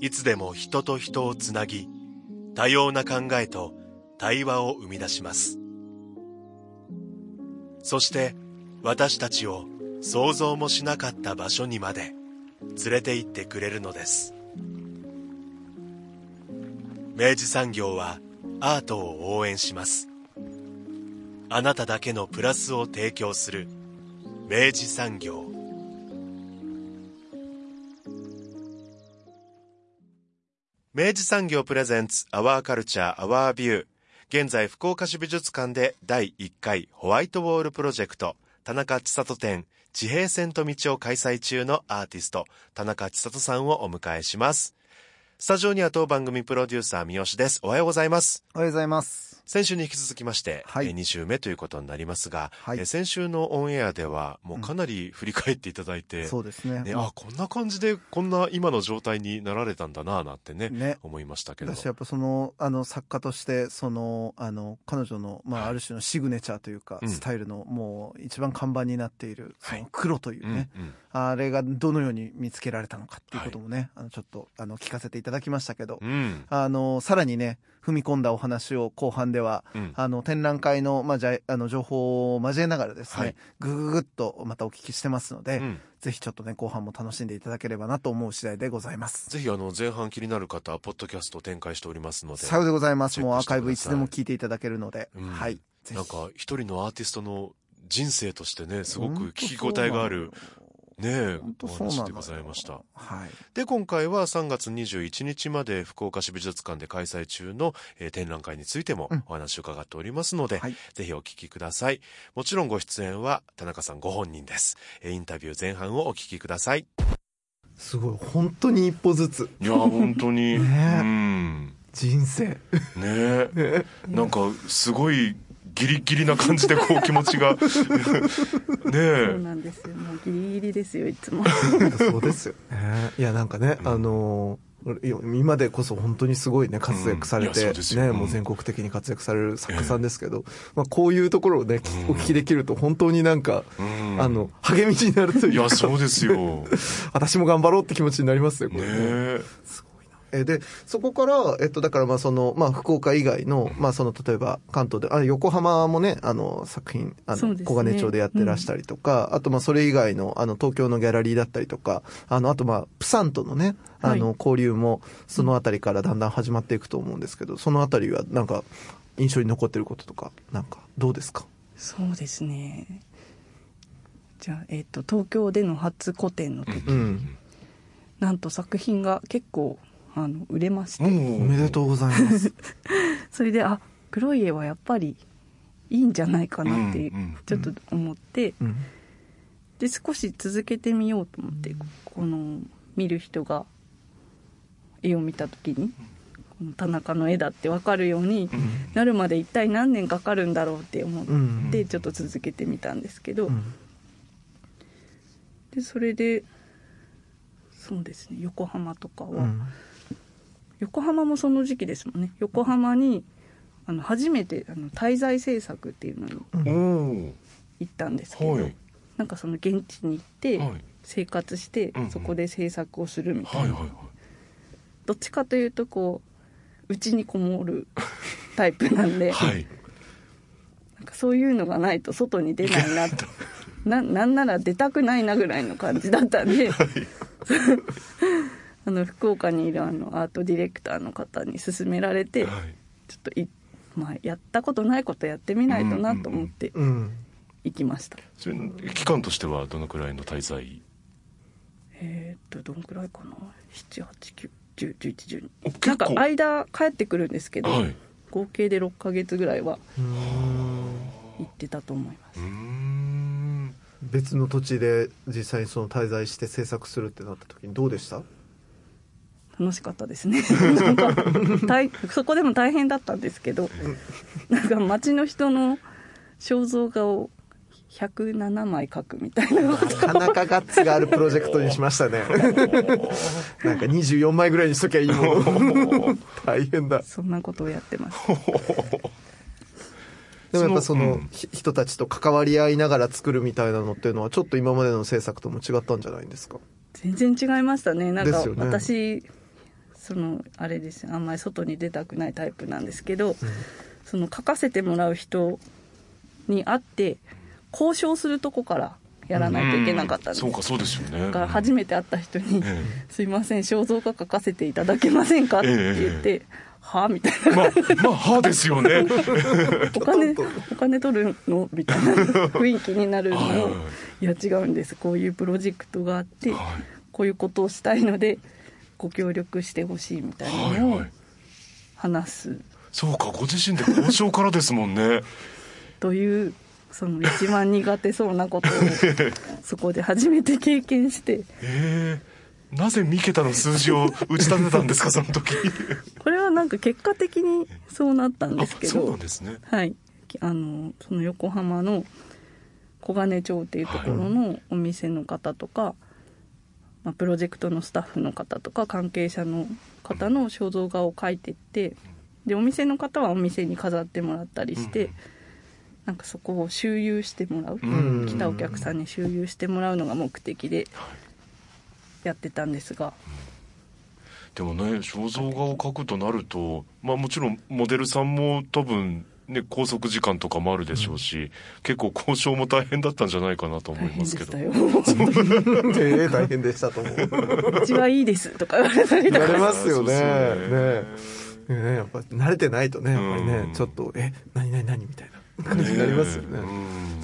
いつでも人と人をつなぎ、多様な考えと対話を生み出します。そして私たちを想像もしなかった場所にまで連れて行ってくれるのです。明治産業はアートを応援します。あなただけのプラスを提供する明治産業。明治産業プレゼンツアワーカルチャーアワービュー。現在福岡市美術館で第1回ホワイトウォールプロジェクト田中千里展地平線と道を開催中のアーティスト田中千里さんをお迎えします。スタジオには当番組プロデューサー三好です。おはようございます。おはようございます。先週に引き続きまして、はい。えー2週目ということになりますが、はい。えー先週のオンエアではもうかなり振り返っていただいて、そうですね。ね、まあ。こんな感じでこんな今の状態になられたんだななんてねね。思いましたけど。私やっぱそのあの作家としてそのあの彼女の、まあ、はい。ある種のシグネチャーというか、うん。スタイルのもう一番看板になっているそはい。の黒というね、うんうん。あれがどのように見つけられたのかっていうこともね、あのちょっとあの聞かせていただきましたけど、うんあのさらにね踏み込んだお話を後半ではうん。あの展覧会の,、まあ、じゃあの情報を交えながらですね、はい。ぐぐぐっとまたお聞きしてますので、うん。ぜひちょっとね後半も楽しんでいただければなと思う次第でございます。ぜひあの前半気になる方はポッドキャストを展開しておりますのでさようでございます。もうアーカイブいつでも聞いていただけるので、うん。はい。なんか一人のアーティストの人生としてねすごく聞き応えがあるねえ本当おそうなのよ。話でございました。はい。で今回は3月21日まで福岡市美術館で開催中の、えー展覧会についてもうん。お話を伺っておりますので、はい。ぜひお聞きください。もちろんご出演は田中さんご本人です。えーインタビュー前半をお聞きください。すごい、本当に一歩ずつ。いや本当に。ねえ。うん。人生。ねえ。なんかすごいギリギリな感じでこう気持ちが。ねそうえなんですよ。もうギリギリですよ、いつも。そうですよね。いや、なんかね、あのー今でこそ本当にすごいね、活躍されて、うですよ。ね、うん。もう全国的に活躍される作家さんですけど、まあこういうところをね、聞お聞きできると本当になんか、うん。あの、励みになるというか、いやそうですよ。私も頑張ろうって気持ちになりますよ、こねれね。ええ。ーで、そこから、えっと、だからまあその、まあ福岡以外の、まあその、例えば関東で、あ横浜もね、あの、作品、あの、ね小金町でやってらしたりとか、あとまあそれ以外の、あの、東京のギャラリーだったりとか、あの、あとまあ、プサンとのね、あの、はい交流も、そのあたりからだんだん始まっていくと思うんですけど、そのあたりはなんか、印象に残ってることとか、なんか、どうですか？そうですね。じゃあ、えっ、と、東京での初個展の時、うん。なんと作品が結構、あの、売れまして、おめでとうございます。それで、あ、黒い絵はやっぱりいいんじゃないかなって、うんうんちょっと思って、うん。で、少し続けてみようと思って、この、見る人が絵を見た時に、この田中の絵だって分かるようになるまで一体何年かかるんだろうって思って、ちょっと続けてみたんですけど、うん。でそれでそうですね横浜とかは、うん。横浜もその時期ですもんね。横浜にあの初めてあの滞在制作っていうのにお行ったんですけど、おはい。なんかその現地に行ってはい。生活して、うんうん。そこで制作をするみたいな、はいはいはい。どっちかというとこう家にこもる タイプなんで、はい。なんかそういうのがないと外に出ないなと。ななんなら出たくないなぐらいの感じだったんで、あの福岡にいるあのアートディレクターの方に勧められて、はい。ちょっとい、まあ、やったことないことやってみないとなと思ってうん。行きました、それ期間としてはどのくらいの滞在？えーっとどんくらいかな？789101112おなんか間帰ってくるんですけど、はい。合計で6ヶ月ぐらいはうん。行ってたと思います。別の土地で実際にその滞在して制作するってなった時にどうでした？楽しかったですね。なんか大そこでも大変だったんですけどなんか街の人の肖像画を107枚描くみたいななかなかガッツがあるプロジェクトにしましたね。なんか24枚ぐらいにしときゃいいもの。大変だ。そんなことをやってます。でもやっぱその、人たちと関わり合いながら作るみたいなのっていうのはちょっと今までの制作とも違ったんじゃないんですか？全然違いましたね。なんかですよね。私そのあれです。あんまり外に出たくないタイプなんですけど、その書かせてもらう人に会って交渉するとこからやらないといけなかったんです、そうかそうですよね。だから初めて会った人にえ「すいません肖像画描かせていただけませんか?」って言って「はあ?」みたいな。まあまあ歯ですよね。お金お金取るの？みたいな雰囲気になるの。をいや違うんです。こういうプロジェクトがあってはい。こういうことをしたいのでご協力してほしいみたいなのをはいはい。話す。そうかご自身で交渉からですもんね。というその一番苦手そうなことをそこで初めて経験して。ええなぜ三桁の数字を打ち立てたんですか その時。これはなんか結果的にそうなったんですけあそうなどんですね。はい。あのその横浜の小金町っていうところのお店の方とか、まあ、プロジェクトのスタッフの方とか関係者の方の肖像画を描いてってでお店の方はお店に飾ってもらったりして、うん。なんかそこを周遊してもらう、うん。来たお客さんに周遊してもらうのが目的でやってたんですが、でもね肖像画を描くとなるとまあもちろんモデルさんも多分ね拘束時間とかもあるでしょうし、結構交渉も大変だったんじゃないかなと思大いますけど。変でしたよ。ええ 大変でしたと思う。うちはいいですとか言われたりとか言われますよ。ね。ねねやっぱ慣れてないとね、やっぱりねうん、ちょっと、え、何何何みたいな。感じになりますよね。うん。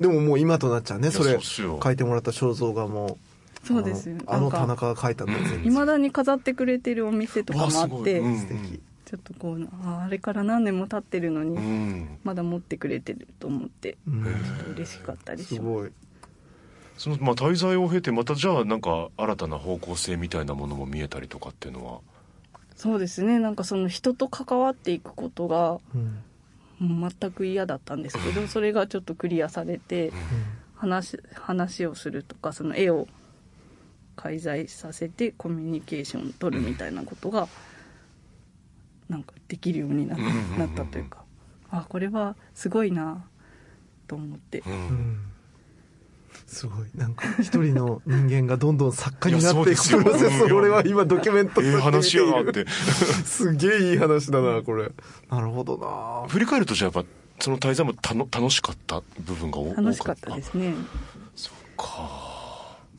でももう今となっちゃうね、それ。書いてもらった肖像画も。そうですよ。あの田中が書いたんだよ、全いまだに飾ってくれてるお店とかもあって、素敵。ちょっとこうああれから何年も経ってるのに、うん。まだ持ってくれてると思ってうん。ちょっと嬉しかったりしますすごい。そのまあ滞在を経てまたじゃあなんか新たな方向性みたいなものも見えたりとかっていうのは？そうですね。なんかその人と関わっていくことが全く嫌だったんですけどそれがちょっとクリアされて話話をするとかその絵を介在させてコミュニケーションを取るみたいなことがなんかできるようになうんうんうんうん。なったというかあこれはすごいなと思って。すごい。なんか、一人の人間がどんどん作家になっていくプロセスを俺は今ドキュメントとええ話やなって。すげえいい話だな、これ。なるほどな。振り返るとじゃあやっぱその滞在もたの楽しかった部分が多楽しかったですね。そっか。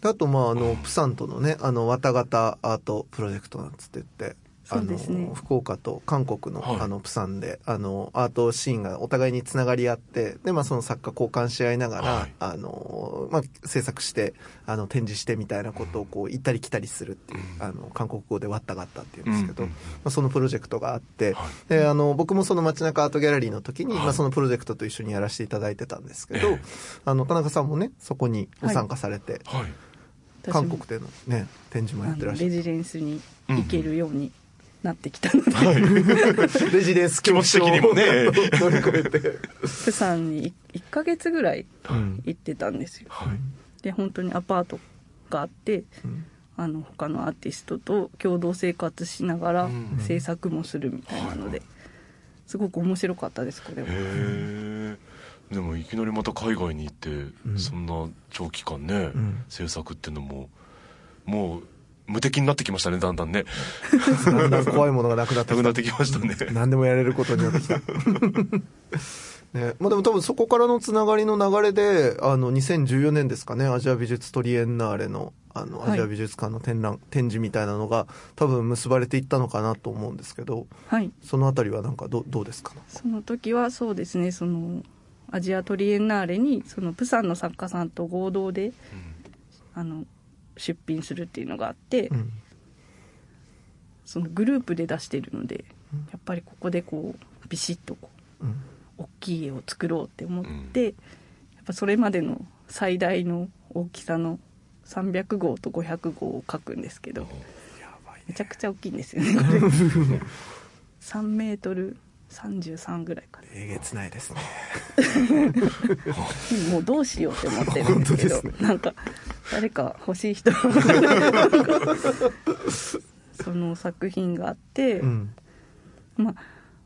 であと、まあ、あの、プサンとのね、あの、綿型アートプロジェクトなんつって言って、あそうですね。の、福岡と韓国の、はい。あの、プサンで、あの、アートシーンがお互いにつながり合って、で、まあ、その作家交換し合いながら、はい。あの、まあ、制作して、あの、展示してみたいなことを、こう、行ったり来たりするっていう、うん。あの、韓国語でワッタガッタっていうんですけど、うんまあ、そのプロジェクトがあって、はい。で、あの、僕もその街中アートギャラリーの時に、はい。まあ、そのプロジェクトと一緒にやらせていただいてたんですけど、ええ。あの、田中さんもね、そこにご参加されて、韓国でのね展示もやあってらっしゃるのレジデンスに行けるようになってきたので、レジデンス気持ち的にもね。乗り越えて、プサンに1ヶ月ぐらいうん行ってたんですよ。はい。で本当にアパートがあってうん。あの他のアーティストと共同生活しながらうん。制作もするみたいなので、はい。すごく面白かったですこれは。へえでもいきなりまた海外に行って、ん。そんな長期間ね、うん。制作っていうのももう無敵になってきましたねだんだんね。だんだん怖いものがなくなってきた。なくなってきましたね。何でもやれることになってきた。ね、まあでも多分そこからのつながりの流れで、あの、2014年ですかね、アジア美術トリエンナーレの、あの、はい。アジア美術館の展覧、展示みたいなのが、多分結ばれていったのかなと思うんですけど、はい。そのあたりはなんかど、どうですか？その時はそうですね。そのアジアトリエンナーレにそのプサンの作家さんと合同であの出品するっていうのがあって、うん。そのグループで出してるのでうん。やっぱりここでこうビシッとこううん。大きい絵を作ろうって思って、やっぱそれまでの最大の大きさの300号と500号を描くんですけどやばいめちゃくちゃ大きいんですよねこれ。3メートル33ぐらいかなえげつないですね。もうどうしようって思ってるんですけどすなんか誰か欲しい人。その作品があって、うん。まあ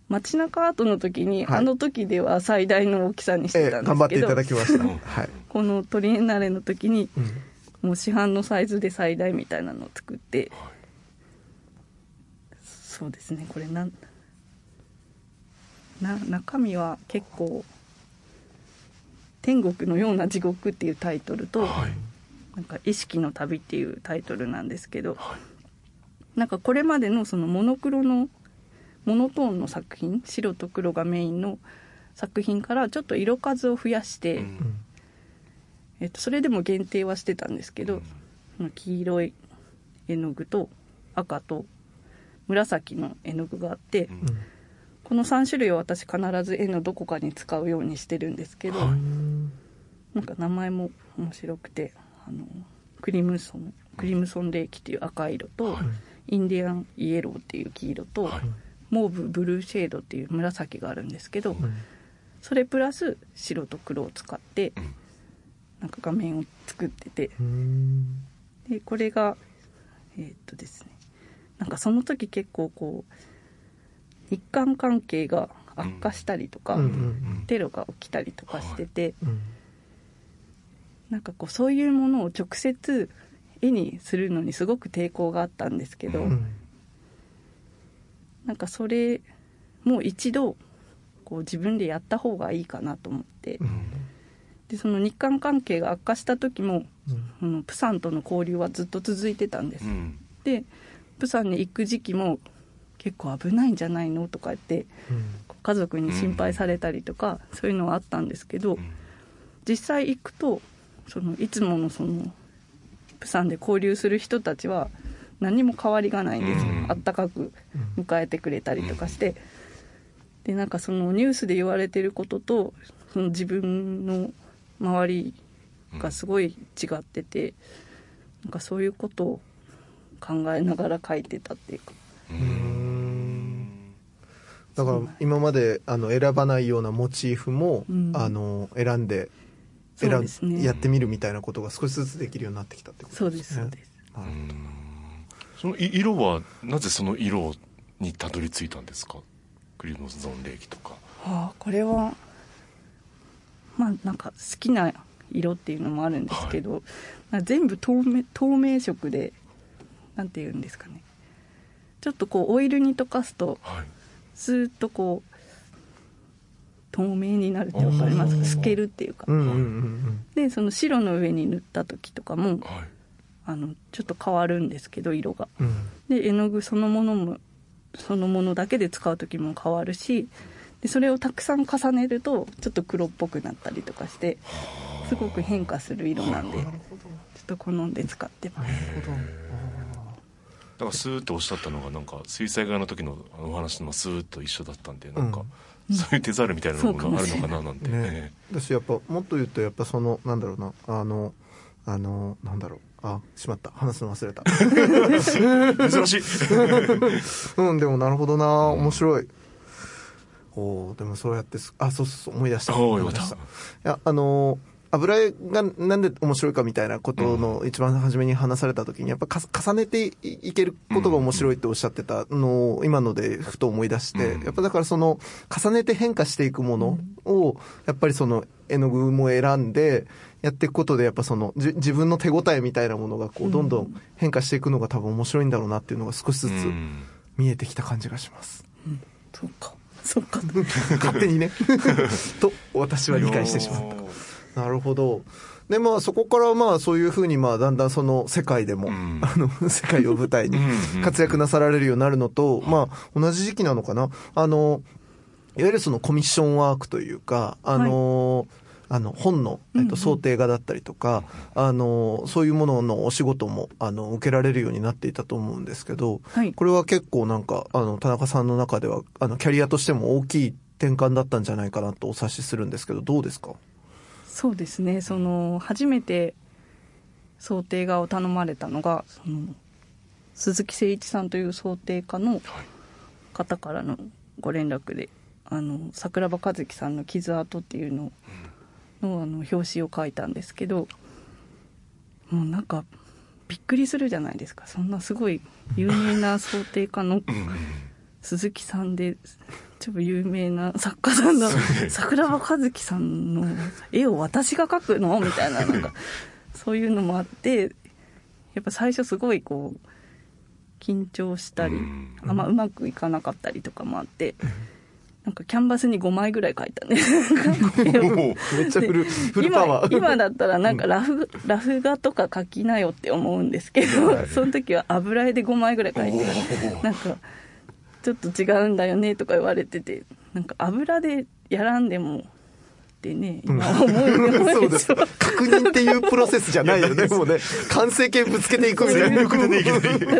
街中アートの時に、はい。あの時では最大の大きさにしええてたんですけど、頑張っていただきました。はい、このトリエンナーレの時にうん。もう市販のサイズで最大みたいなのを作って、そうですね。これなんな中身は結構「天国のような地獄」っていうタイトルと「はいなんか意識の旅」っていうタイトルなんですけど、はい。なんかこれまでのそのモノクロのモノトーンの作品白と黒がメインの作品からちょっと色数を増やして、うん。えっと、それでも限定はしてたんですけど、その黄色い絵の具と赤と紫の絵の具があって、うん。この3種類を私必ず絵のどこかに使うようにしてるんですけど、はい。うんなんか名前も面白くてあのクリムソンクリムソンレーキっていう赤色と、はい。インディアンイエローっていう黄色と、はい。モーブブルーシェードっていう紫があるんですけど、うんそれプラス白と黒を使ってうん。なんか画面を作っててうん。でこれがえーっとですねなんかその時結構こう日韓関係が悪化したりとか、テロが起きたりとかしてて、うんなんかこうそういうものを直接絵にするのにすごく抵抗があったんですけど、うん。なんかそれもう一度こう自分でやった方がいいかなと思って、うん。でその日韓関係が悪化した時もうん。そのプサンとの交流はずっと続いてたんです、うん。でプサンに行く時期も結構危ないんじゃないのとか言って家族に心配されたりとか、そういうのはあったんですけど、うん。実際行くとそのいつものそのプサンで交流する人たちは何も変わりがないんです。よ、うん。あったかく迎えてくれたりとかして、でなんかそのニュースで言われてることとその自分の周りがすごい違ってて、なんかそういうことを考えながら書いてたっていうか。うん。だから今まであの選ばないようなモチーフも、うん。あの選んで選んですね。やってみるみたいなことが少しずつできるようになってきたってことそうですすそうです。なるほどそのい色はなぜその色にたどり着いたんですか？クリムゾンレーキとか。はあこれはまあなんか好きな色っていうのもあるんですけど、なんか全部透明透明色でなんて言うんですかね。ちょっとこうオイルに溶かすとはい。スーッとこう透明になるってわかりますか？透けるっていうか、うんうんうんでその白の上に塗った時とかもはい。あのちょっと変わるんですけど色が。うん。で絵の具そのものもそのものだけで使う時も変わるしでそれをたくさん重ねるとちょっと黒っぽくなったりとかしてすごく変化する色なんでちょっと好んで使ってます。だからスーッとおっしゃったのがなんか水彩画の時のお話のスーッと一緒だったんでなんか、そういう手ざるみたいなのがあるのかななんて、ね。だしやっぱもっと言うとやっぱそのなんだろうなあのあのなんだろう。あしまった。話すの忘れた。珍しい。うんでもなるほどな。面白い。おーでもそうやってすあそうそうそう思い出した。思い出しよかった。た。いやあのー油絵がなんで面白いかみたいなことの一番初めに話された時にやっぱか重ねていいけることが面白いっておっしゃってたのを今のでふと思い出して、うん。やっぱだからその重ねて変化していくものをやっぱりその絵の具も選んでやっていくことでやっぱそのじ自分の手応えみたいなものがこうどんどん変化していくのが多分面白いんだろうなっていうのが少しずつうん。見えてきた感じがします。そうか。そうか。勝手にね。と私は理解してしまったなるほど。でまあそこからまあそういうふうにまあだんだんその世界でも、うん。あの世界を舞台にうん活躍なさられるようになるのと、まあ同じ時期なのかな。あのいわゆるそのコミッションワークというかあの、あの本の、えっと、うんうん。想定画だったりとか、あのそういうもののお仕事もあの受けられるようになっていたと思うんですけど、はい。これは結構なんかあの田中さんの中ではあのキャリアとしても大きい転換だったんじゃないかなとお察しするんですけどどうですか？そうですね。その初めて想定画を頼まれたのがその鈴木誠一さんという想定家の方からのご連絡であの桜庭和樹さんの「傷跡」っていうののあの表紙を書いたんですけどもうなんかびっくりするじゃないですか。そんなすごい有名な想定家の鈴木さんで超有名な作家さんの桜庭和樹さんの絵を私が描くの？みたいな なんかそういうのもあってやっぱ最初すごいこう緊張したりあんまうまくいかなかったりとかもあってなんかキャンバスに5枚ぐらい描いたんで。めっちゃフルフルパワー。今今だったらなんかラフラフ画とか描きなよって思うんですけどその時は油絵で5枚ぐらい描いてなんかちょっと違うんだよねとか言われててなんか油でやらんでもってね今思うよそうです。確認っていうプロセスじゃないよね。もうね完成形ぶつけていくみたいな。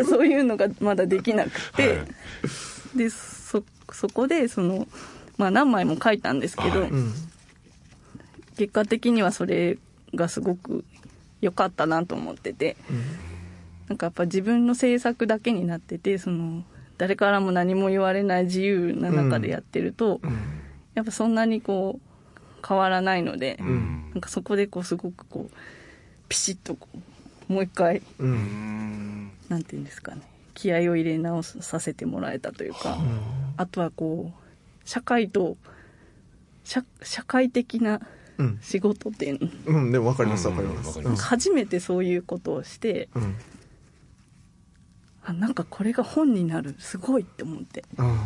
そう。いうのがまだできなくて、でそそこでその、まあ、何枚も書いたんですけど、はい。うん。結果的にはそれがすごく良かったなと思ってて、なんかやっぱ自分の制作だけになっててその誰からも何も言われない自由な中でやってると、やっぱそんなにこう変わらないので、うん。なんかそこでこうすごくこうピシッとこうもう一回ううん。んなんていうんですかね気合を入れ直させてもらえたというか、あとはこう社会と社社会的なうん。仕事っていうの。うん。でも分かります分かりうん。ますわかります。初めてそういうことをしてうんあなんかこれが本になる。すごいって思って。うん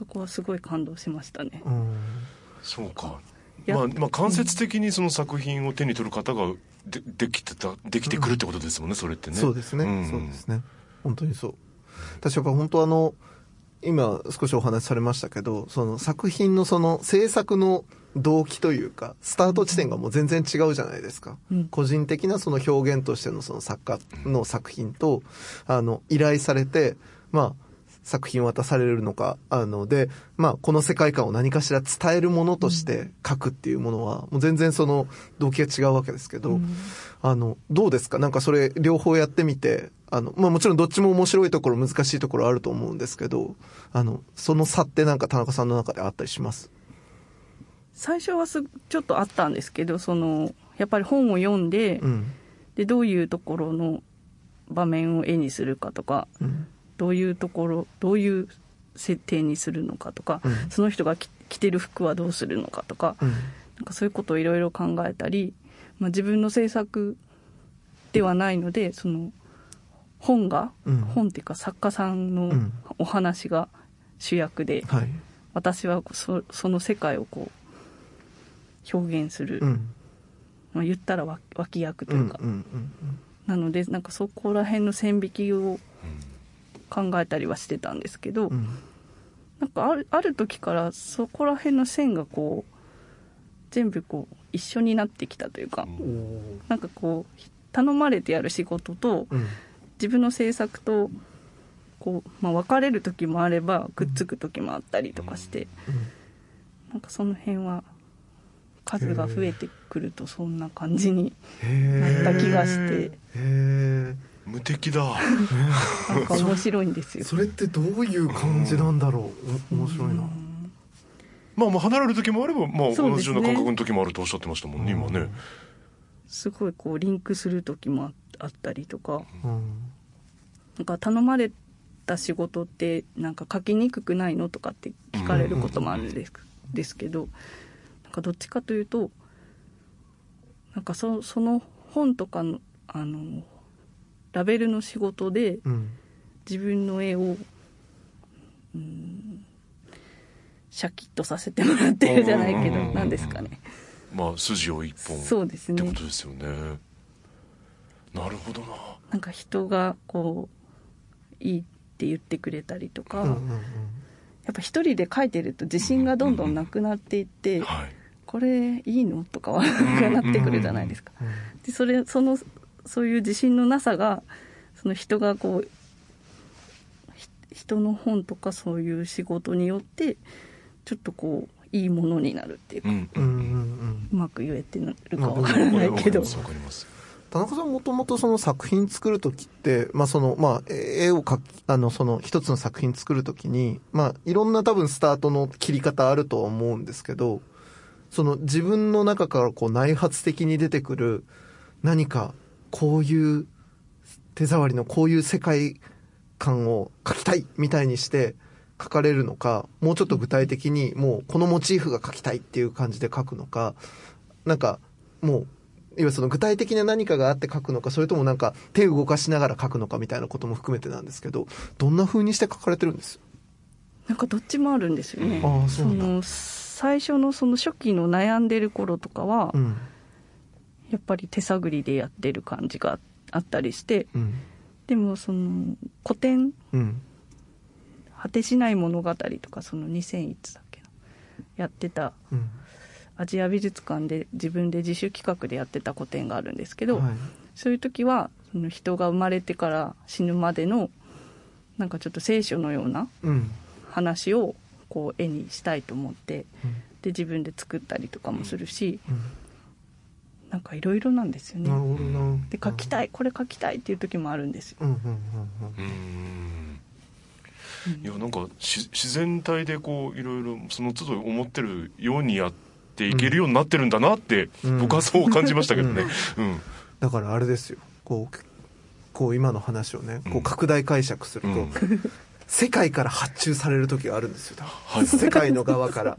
そこはすごい感動しましたね。うん。そうか。やまあ、まあ間接的にその作品を手に取る方がでできてたできてくるってことですもんね、それってね。そうですね、ん。そうですね。本当にそう。私やっぱ本当あの今少しお話しされましたけどその作品のその制作の動機というかスタート地点がもう全然違うじゃないですか、うん。個人的なその表現としてのその作家の作品とあの依頼されてまあ作品を渡されるのか、あの、で、まあ、この世界観を何かしら伝えるものとして書くっていうものは、もう全然その動機が違うわけですけど、うん。あの、どうですか？なんかそれ両方やってみて、あの、まあもちろんどっちも面白いところ難しいところあると思うんですけど、あの、その差ってなんか田中さんの中であったりします？最初はすちょっとあったんですけどそのやっぱり本を読んで,、うん。でどういうところの場面を絵にするかとかうん。どういうところどういう設定にするのかとか、うんその人が着着てる服はどうするのかとか、うん。なんかそういうことをいろいろ考えたり、まあ、自分の制作ではないのでその本が、うん本っていうか作家さんのうんお話が主役で、はい。私はそその世界をこう表現する、うん。まあ、言ったらわ脇役とうん。う。いうんか、うん。なのでなんかそこら辺の線引きを考えたりはしてたんですけど、うん。なんかあるある時からそこら辺の線がこう全部こう一緒になってきたというか、うん。なんかこう頼まれてやる仕事とうん。自分の制作とこう、まあ、別れる時もあればくっつく時もあったりとかして、なんかその辺は数が増えてくるとそんな感じにへなった気がして。へえ。無敵だ。なんか面白いんですよ。それってどういう感じなんだろう？お面白いな。まあまあ離れる時もあれば、まあ、同じような感覚の時もあるとおっしゃってましたもんね、今ね。すごいこうリンクする時もああったりとか。うん。なんか頼まれた仕事ってなんか書きにくくないのとかって聞かれることもあるんです,、ですけど。なんかどっちかというとなんかそその本とかのあのラベルの仕事でうん。自分の絵を、うん、シャキッとさせてもらってるじゃないけどうん。何ですかね。まあ筋を一本。そうですね。ってことですよね。なるほどな。なんか人がこういいって言ってくれたりとか、うんうんうん。やっぱ一人で書いてると自信がどんどんなくなっていって、はい。これいいのとかは なってくるじゃないですか。でそれそのそういう自信のなさがその人がこうひ人の本とかそういう仕事によってちょっとこういいものになるっていうか、うんうんうん。うん。うまく言えてるかわからないけど。わかりまかります田中さんもともとその作品作るときって、まあその、まあ絵を描き、あのその一つの作品作るときに、まあいろんな多分スタートの切り方あるとは思うんですけど、その自分の中からこう内発的に出てくる何かこういう手触りのこういう世界観を描きたいみたいにして描かれるのか、もうちょっと具体的にもうこのモチーフが描きたいっていう感じで描くのか、なんかもう、いわゆるその具体的な何かがあって書くのか、それともなんか手を動かしながら書くのかみたいなことも含めてなんですけど、どんな風にして書かれてるんです？なんかどっちもあるんですよね。ああその最初のその初期の悩んでる頃とかは、うん。やっぱり手探りでやってる感じがあったりして、うん。でもその古典うん。果てしない物語とかその2001だっけなやってたうん。アジア美術館で自分で自主企画でやってた個展があるんですけど、はい。そういう時はその人が生まれてから死ぬまでのなんかちょっと聖書のようなうん。話をこう絵にしたいと思ってうんで自分で作ったりとかもするし、うんなんかいろいろなんですよね。で描きたいこれ描きたいっていう時もあるんですよ。うん。うん。うん。うーんいやなんかし自然体でこういろいろその都度思ってるようにやっていけるようになってるんだなって、うん僕はそう感じましたけどね。うんだからあれですよ。こう、こう今の話をね、こううん拡大解釈すると、うん世界から発注される時があるんですよ。はい世界の側から。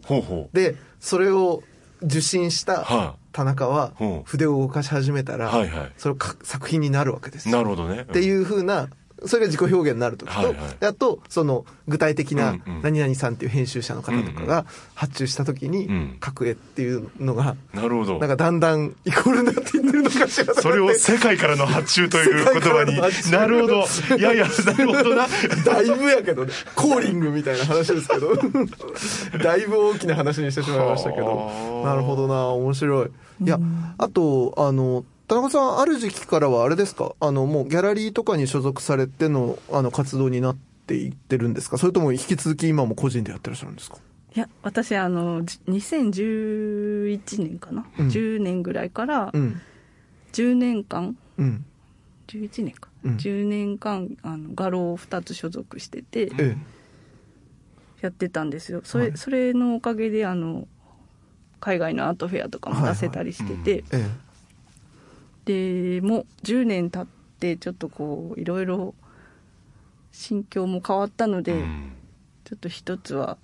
で、それを受信したは田中はうん筆を動かし始めたら、はいはいそれか作品になるわけです。なるほどね。っていう風な、それが自己表現になるときと、はいはい。であと、その具体的な何々さんっていう編集者の方とかが発注したときにうん。書く絵っていうのが、なるほど。なんかだんだんイコールになっていってるのかしら。それを世界からの発注という言葉に。なるほど。いやいやなるほどな。だいぶやけどね、コーリングみたいな話ですけど、だいぶ大きな話にしてしまいましたけど。は、あ。なるほどな、面白い。いや、あと、あの、田中さん、ある時期からはあれですか？あの、もうギャラリーとかに所属されての、あの、活動になっていってるんですか？それとも引き続き今も個人でやってらっしゃるんですか？いや私あのじ2011年かな、うん。10年ぐらいからうん。10年間うん。11年か、うん。10年間あの画廊を2つ所属しててえやってたんですよ。それ,、はい。それのおかげであの海外のアートフェアとかも出せたりしてて、え。えでもう10年経ってちょっとこういろいろ心境も変わったので、うんちょっと一つは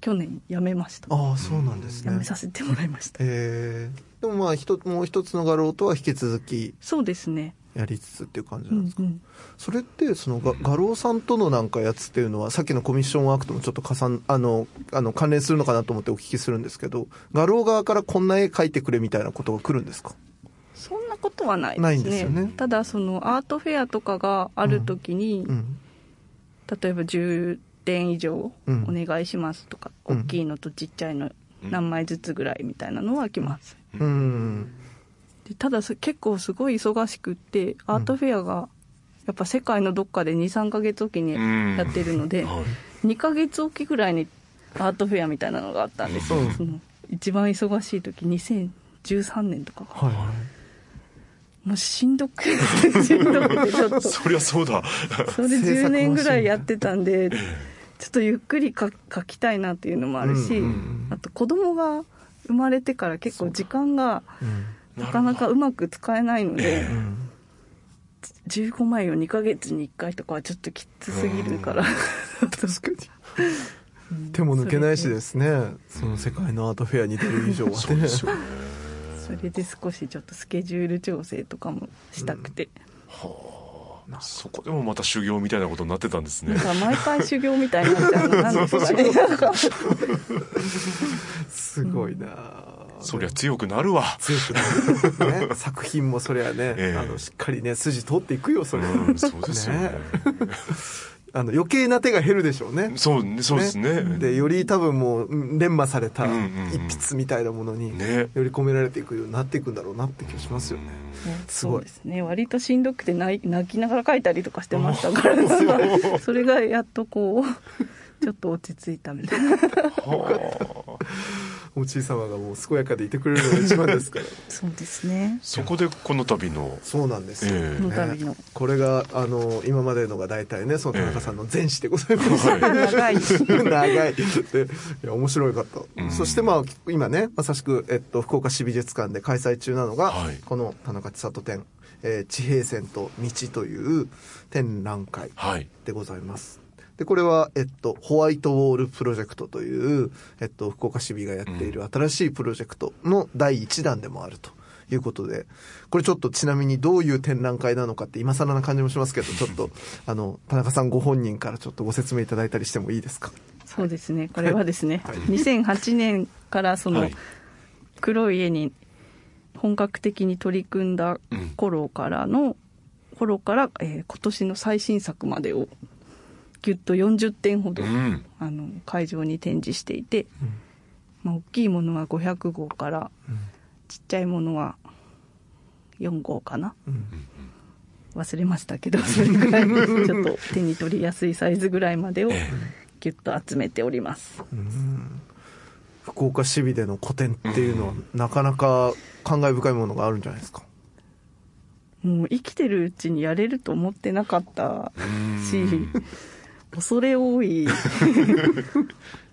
去年辞めましたえ。ああ、そうなんですね辞め。させてもらいました、ええ。でもまあ、一つ、もう一つの画廊とは引き続きそうですねやりつつっていう感じうなんですか、んうんそれって、その画画廊さんとのなんかやつっていうのは、さっきのコミッションワークともちょっと重ん、あの、あの、関連するのかなと思ってお聞きするんですけど、画廊側からこんな絵描いてくれみたいなことが来るんですか？そんなことはないですね。すよね。ただそのアートフェアとかがある時に、うん。例えば10点以上お願いしますとか、うん。大きいのとちっちゃいの何枚ずつぐらいみたいなのは来ます、うん。でただそ結構すごい忙しくってアートフェアがやっぱ世界のどっかで23ヶ月おきにやってるので、はい。2ヶ月おきぐらいにアートフェアみたいなのがあったんですよ、うん。その一番忙しい時2013年とかが。はいはい。もうしんどくてしんどくてちょっとそりゃそうだそれ10年ぐらいやってたんでちょっとゆっくりか描きたいなっていうのもあるし、うんうんあと子供が生まれてから結構時間がうん。なかなかうまく使えないのでうん。15枚を2ヶ月に1回とかはちょっときつすぎるから確かに。手も抜けないしですね。その世界のアートフェアに出る以上はね。それで少しちょっとスケジュール調整とかもしたくて、そこでもまた修行みたいなことになってたんですね。なんか毎回修行みたいになっちゃうの。なんですか。ねすごいな。そりゃ強くなるわ。強くなる、ね、作品もそりゃね、ええ。あのしっかりね筋通っていくよそれ、うんそうですよね。ねあの余計な手が減るでしょうね。そうねそうですね。でより多分もううん連磨された一筆みたいなものにね。より込められていくようになっていくんだろうなって気がしますよね。すごい。そうですね。割としんどくて泣い泣きながら書いたりとかしてましたから それがやっとこうちょっと落ち着いたみたいな。はおじい様がもう健やかでいてくれるのが一番ですから。そうですね。そこでこの度の。そうなんですよ、ええ。この度の。これがあの今までのが大体ねその田中さんの前史でございます、長い。長い。でいや面白かった、うん。そしてまあ今ねまさしく、えっと、福岡市美術館で開催中なのが、はい。この田中千里展、えー地平線と道という展覧会はい。でございます。で、これは、えっと、ホワイトウォールプロジェクトという、えっと、福岡市美がやっている新しいプロジェクトの第一弾でもあるということで、これちょっとちなみにどういう展覧会なのかって今更な感じもしますけど、ちょっと、あの、田中さんご本人からちょっとご説明いただいたりしてもいいですか？そうですね。これはですね、2008年からその、はい。黒い絵に本格的に取り組んだ頃からの、頃から、えー今年の最新作までをぎゅっと40点ほど、うん。あの会場に展示していて、まあ、大きいものは500号から、ちっちゃいものは4号かな、忘れましたけどそれぐらいちょっと手に取りやすいサイズぐらいまでをえぎゅっと集めております。福岡市美での個展っていうのは、なかなか感慨深いものがあるんじゃないですか？もう生きてるうちにやれると思ってなかったしうん恐れ多い。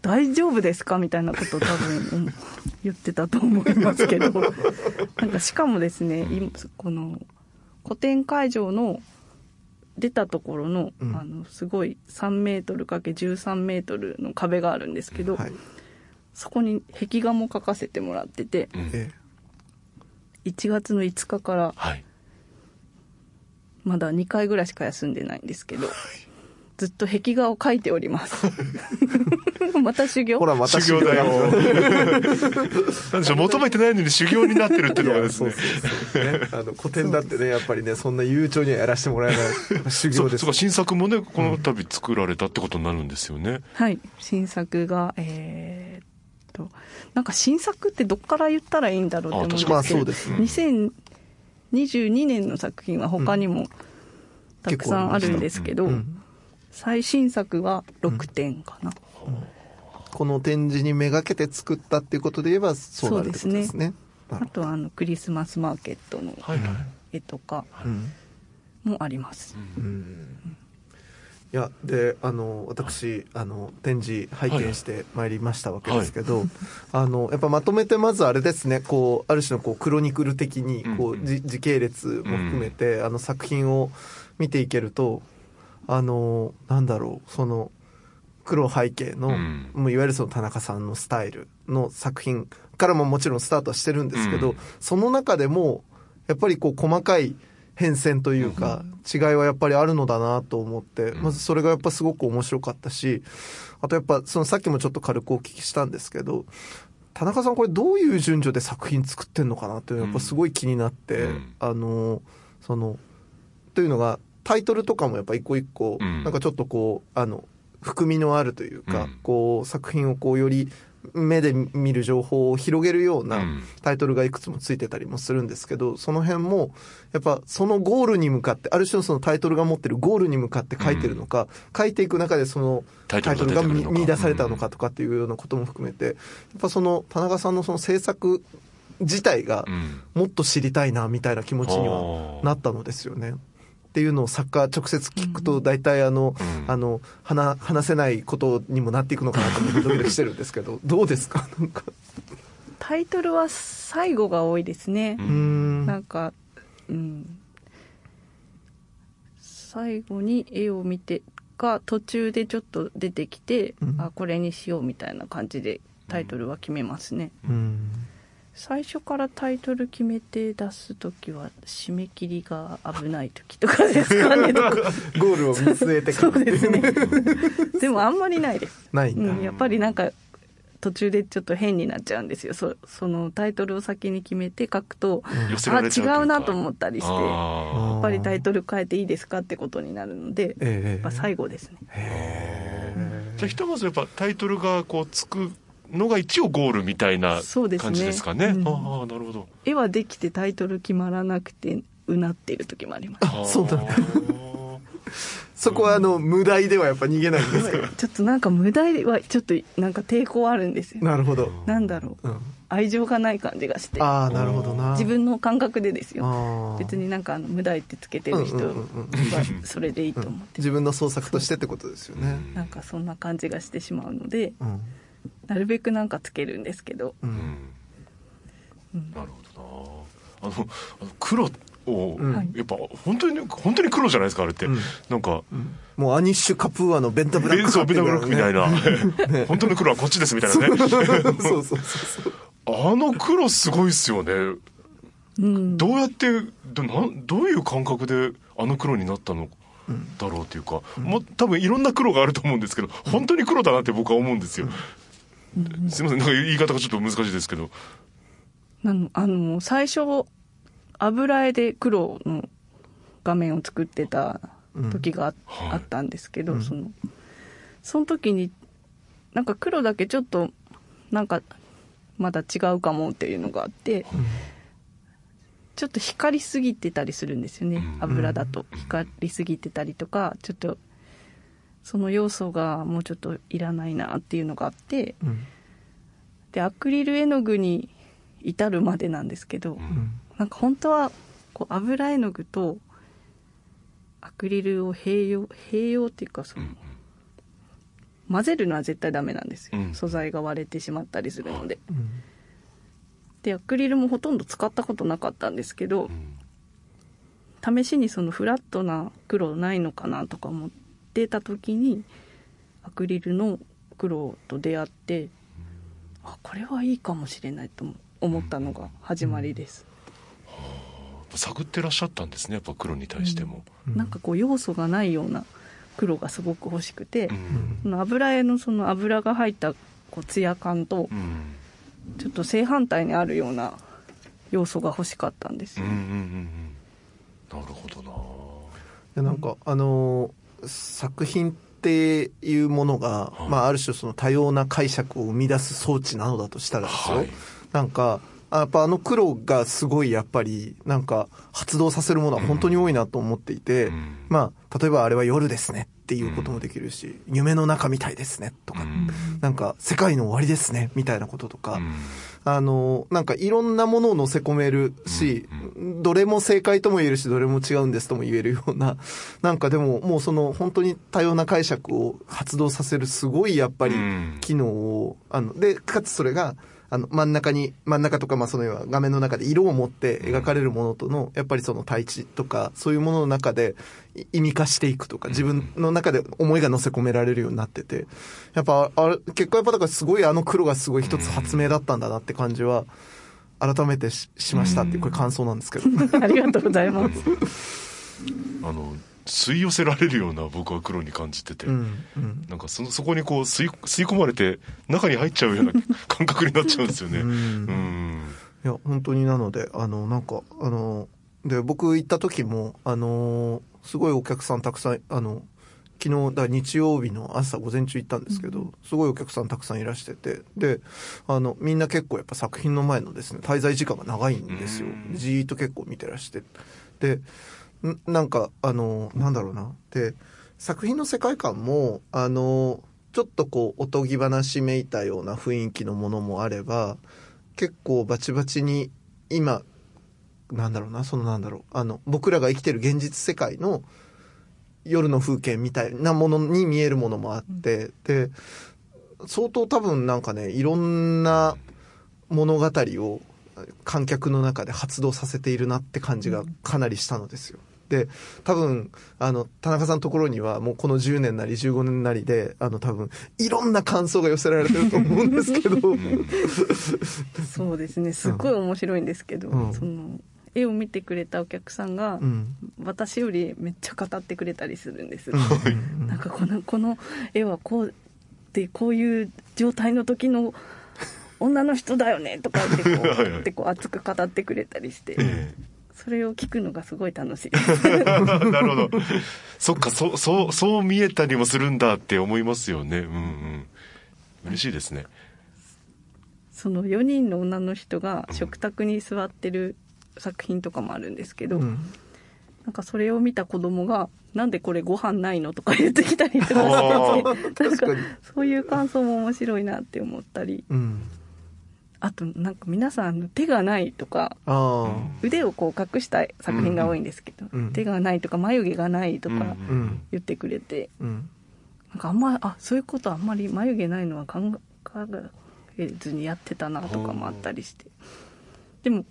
大丈夫ですか？みたいなことを多分うん言ってたと思いますけど。なんかしかもですね今この古典会場の出たところの,、うん。あのすごい3メートル ×13 メートルの壁があるんですけど、はい。そこに壁画も描かせてもらっててうん。え1月の5日からはい。まだ2回ぐらいしか休んでないんですけど、ずっと壁画を描いております。また修え行？ほら、また修行だよ。なんでしょう求めてないのに修行になってるっていうのがですそうねそうそうね。あの、古典だってね、やっぱりね、そんな悠長にはやらせてもらえない 修行です。そうか新作もねこの度作られたってことになるんですよね、はい、新作が、えーっと、なんか新作ってどっから言ったらいいんだろうって思うんですけど、まあそうですね。2022年の作品は他にもたくさんあるんですけど、うん最新作は6点かな。この展示にめがけて作ったっていうことで言えばそうなるってことですね。なるあとはあのクリスマスマーケットのはいはい。絵とかもあります。いやであの私あの展示拝見してまいりましたわけですけど、あのやっぱまとめてまずあれですね。こうある種のこうクロニクル的にこう、うん。じ時系列も含めて、あの作品を見ていけるとあのなんだろうその黒背景の、うん。もういわゆるその田中さんのスタイルの作品からももちろんスタートはしてるんですけど、うん。その中でもやっぱりこう細かい変遷というか、違いはやっぱりあるのだなと思って、うん。まずそれがやっぱすごく面白かったし、あとやっぱそのさっきもちょっと軽くお聞きしたんですけど、田中さんこれどういう順序で作品作ってんのかなっていうのがやっぱすごい気になって、うん。あの、その、というのがタイトルとかもやっぱ一個一個、うん。なんかちょっとこう、あの、含みのあるというか、うん。こう作品をこうより目で見る情報を広げるよううなん。タイトルがいくつもついてたりもするんですけど、その辺も、やっぱそのゴールに向かって、ある種のそのタイトルが持ってるゴールに向かって書いてるのか、書いていく中でそのタイトルが見見出されたのかとかっていうようなことも含めて、やっぱその田中さんのその制作自体がうん。もっと知りたいなみたいな気持ちにはなったのですよね。っていうのを作家直接聞くと大体あの、うん。あの話話せないことにもなっていくのかなと思ってドキドキしてるんですけど どうですか？なんか。タイトルは最後が多いですね。うーん。なんか、うん。最後に絵を見てか途中でちょっと出てきて、うん。あこれにしようみたいな感じでタイトルは決めますね。うん最初からタイトル決めて出す時は締め切りが危ない時とかですかね。ゴールを見据えてそかうですね。でもあんまりないです、ないんだ、うん、やっぱりなんか途中でちょっと変になっちゃうんですよ。そそのタイトルを先に決めて書くと、寄せらあ違うなとっ思ったりしてやあっぱりタイトル変えていいですかってことになるので、ええ。やっぱ最後ですね。ー。じゃあひとまずやっぱタイトルがこうつくのが一応ゴールみたいなそうですね。感じですかね。うん。ああなるほど。絵はできてタイトル決まらなくてうなっている時もあります。あそうだあー そこはあの無題ではやっぱ逃げないんですか？ちょっとなんか無駄はちょっとなんか抵抗あるんですよ。なるほど、なんだろう。うん、愛情がない感じがして。ああなるほどな。自分の感覚でですよ。別になんかあの無駄ってつけてる人はうんうんうんうん。それでいいと思って。自分の創作としてってことですよね。なんかそんな感じがしてしまうので。うんなるべくなんかつけるんですけど。ううん。んうん。なるほどな。あのあの黒を、うん。やっぱ本当に本当に黒じゃないですかあれって、うん。なんかうん。もうアニッシュ・カプーアのベンタブラックベンタブラックみたいな。な 本当の黒はこっちですみたいなね。そう。そうそうそうあの黒すごいっすよね。うん。どうやってどなんどういう感覚であの黒になったのだろうっていうか、もう多分いろんな黒があると思うんですけど本当に黒だなって僕は思うんですよ、すいません。なんか言い方がちょっと難しいですけど。なのあの最初油絵で黒の画面を作ってた時があ,、はい。あったんですけど、うん。そのその時になんか黒だけちょっとなんかまだ違うかもっていうのがあって、ちょっと光りすぎてたりするんですよね、うん。油だと。光りすぎてたりとかちょっとその要素がもうちょっといらないなっていうのがあってうん。でアクリル絵の具に至るまでなんですけど、うん。なんか本当はこう油絵の具とアクリルを併用併用っていうかその、混ぜるのは絶対ダメなんですよ、うん。素材が割れてしまったりするので。うん。でアクリルもほとんど使ったことなかったんですけど試しにそのフラットな黒ないのかなとか思ってた時にアクリルの黒と出会ってあこれはいいかもしれないと思ったのが始まりです、探ってらっしゃったんですねやっぱ黒に対しても、うん。なんかこう要素がないような黒がすごく欲しくて、うん。その油絵のその油が入ったこうツヤ感とうん。ちょっと正反対にあるような要素が欲しかったんですよ、うんうんうんうん。なるほどな。でなんか、あのー作品っていうものが、はい。まあ、ある種その多様な解釈を生み出す装置なのだとしたらですよ、はい。なんかあやっぱあの黒がすごいやっぱりなんか発動させるものは本当に多いなと思っていて、うん。まあ例えばあれは夜ですねっていうこともできるし、夢の中みたいですねとか、うん。なんか世界の終わりですねみたいなこととか、うん。あの、なんかいろんなものを乗せ込めるし、どれも正解とも言えるし、どれも違うんですとも言えるような、なんかでももうその本当に多様な解釈を発動させるすごいやっぱりうん。機能を、あの、で、かつそれが、あの、真ん中に、真ん中とか、まあその要は画面の中で色を持って描かれるものとの、やっぱりその対地とか、そういうものの中でい意味化していくとか、自分の中で思いが乗せ込められるようになってて、やっぱ、あれ、結果やっぱだからすごいあの黒がすごい一つ発明だったんだなって感じは、改めてししましたっていう、これ感想なんですけど。ありがとうございます。あの吸い寄せられるような僕は黒に感じてて、うん、うん。なんかそのそこにこう吸い吸い込まれて中に入っちゃうような 感覚になっちゃうんですよね。うんうんいや、本当になので、あの、なんか、あの、で、僕行った時も、あの、すごいお客さんたくさん、あの、昨日、だ日曜日の朝午前中行ったんですけど、すごいお客さんたくさんいらしてて、で、あの、みんな結構やっぱ作品の前のですね、滞在時間が長いんですようん。じーっと結構見てらして。で、んなんか、あの、なんだろうな。で、作品の世界観も、あの、ちょっとこう、おとぎ話めいたような雰囲気のものもあれば、結構バチバチに今なんだろうなそのなんだろうあの僕らが生きてる現実世界の夜の風景みたいなものに見えるものもあって、で相当多分なんかねいろんな物語を観客の中で発動させているなって感じがかなりしたのですよ。で多分あの田中さんのところにはもうこの10年なり15年なりであの多分いろんな感想が寄せられてると思うんですけど、そうですね。すっごい面白いんですけど、うん。その絵を見てくれたお客さんが、うん。私よりめっちゃ語ってくれたりするんです、うん。なんかこのこの絵はこうでこういう状態の時の女の人だよねとか言ってこはいはい。うってこう熱く語ってくれたりして。えそれを聞くのがすごい楽しい なるほど。そっか、そう、そう、そう見えたりもするんだって思いますよね。うんうん。嬉しいですね。その4人の女の人が食卓に座ってる作品とかもあるんですけど、うんなんかそれを見た子供が「なんでこれご飯ないの?」とか言ってきたりとかしててなんか確かにそういう感想も面白いなって思ったりうんあとなんか皆さん手がないとか腕をこう隠した作品が多いんですけど、うん手がないとか眉毛がないとかうん言ってくれて、うん。なんかあんまあそういうことあんまり眉毛ないのは考えずにやってたなとかもあったりして。でも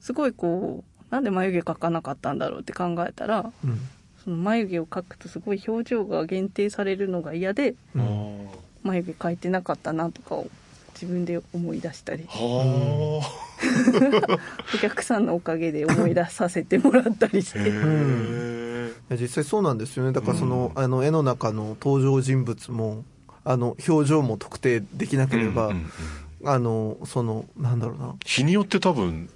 すごいこうなんで眉毛描かなかったんだろうって考えたらうん。その眉毛を描くとすごい表情が限定されるのが嫌でうん。眉毛描いてなかったなとかを自分で思い出したり。は お客さんのおかげで思い出させてもらったりして。実際そうなんですよね。だからその,、あの絵の中の登場人物もあの表情も特定できなければ、うんうんうん。あのそのなんだろうな。日によって多分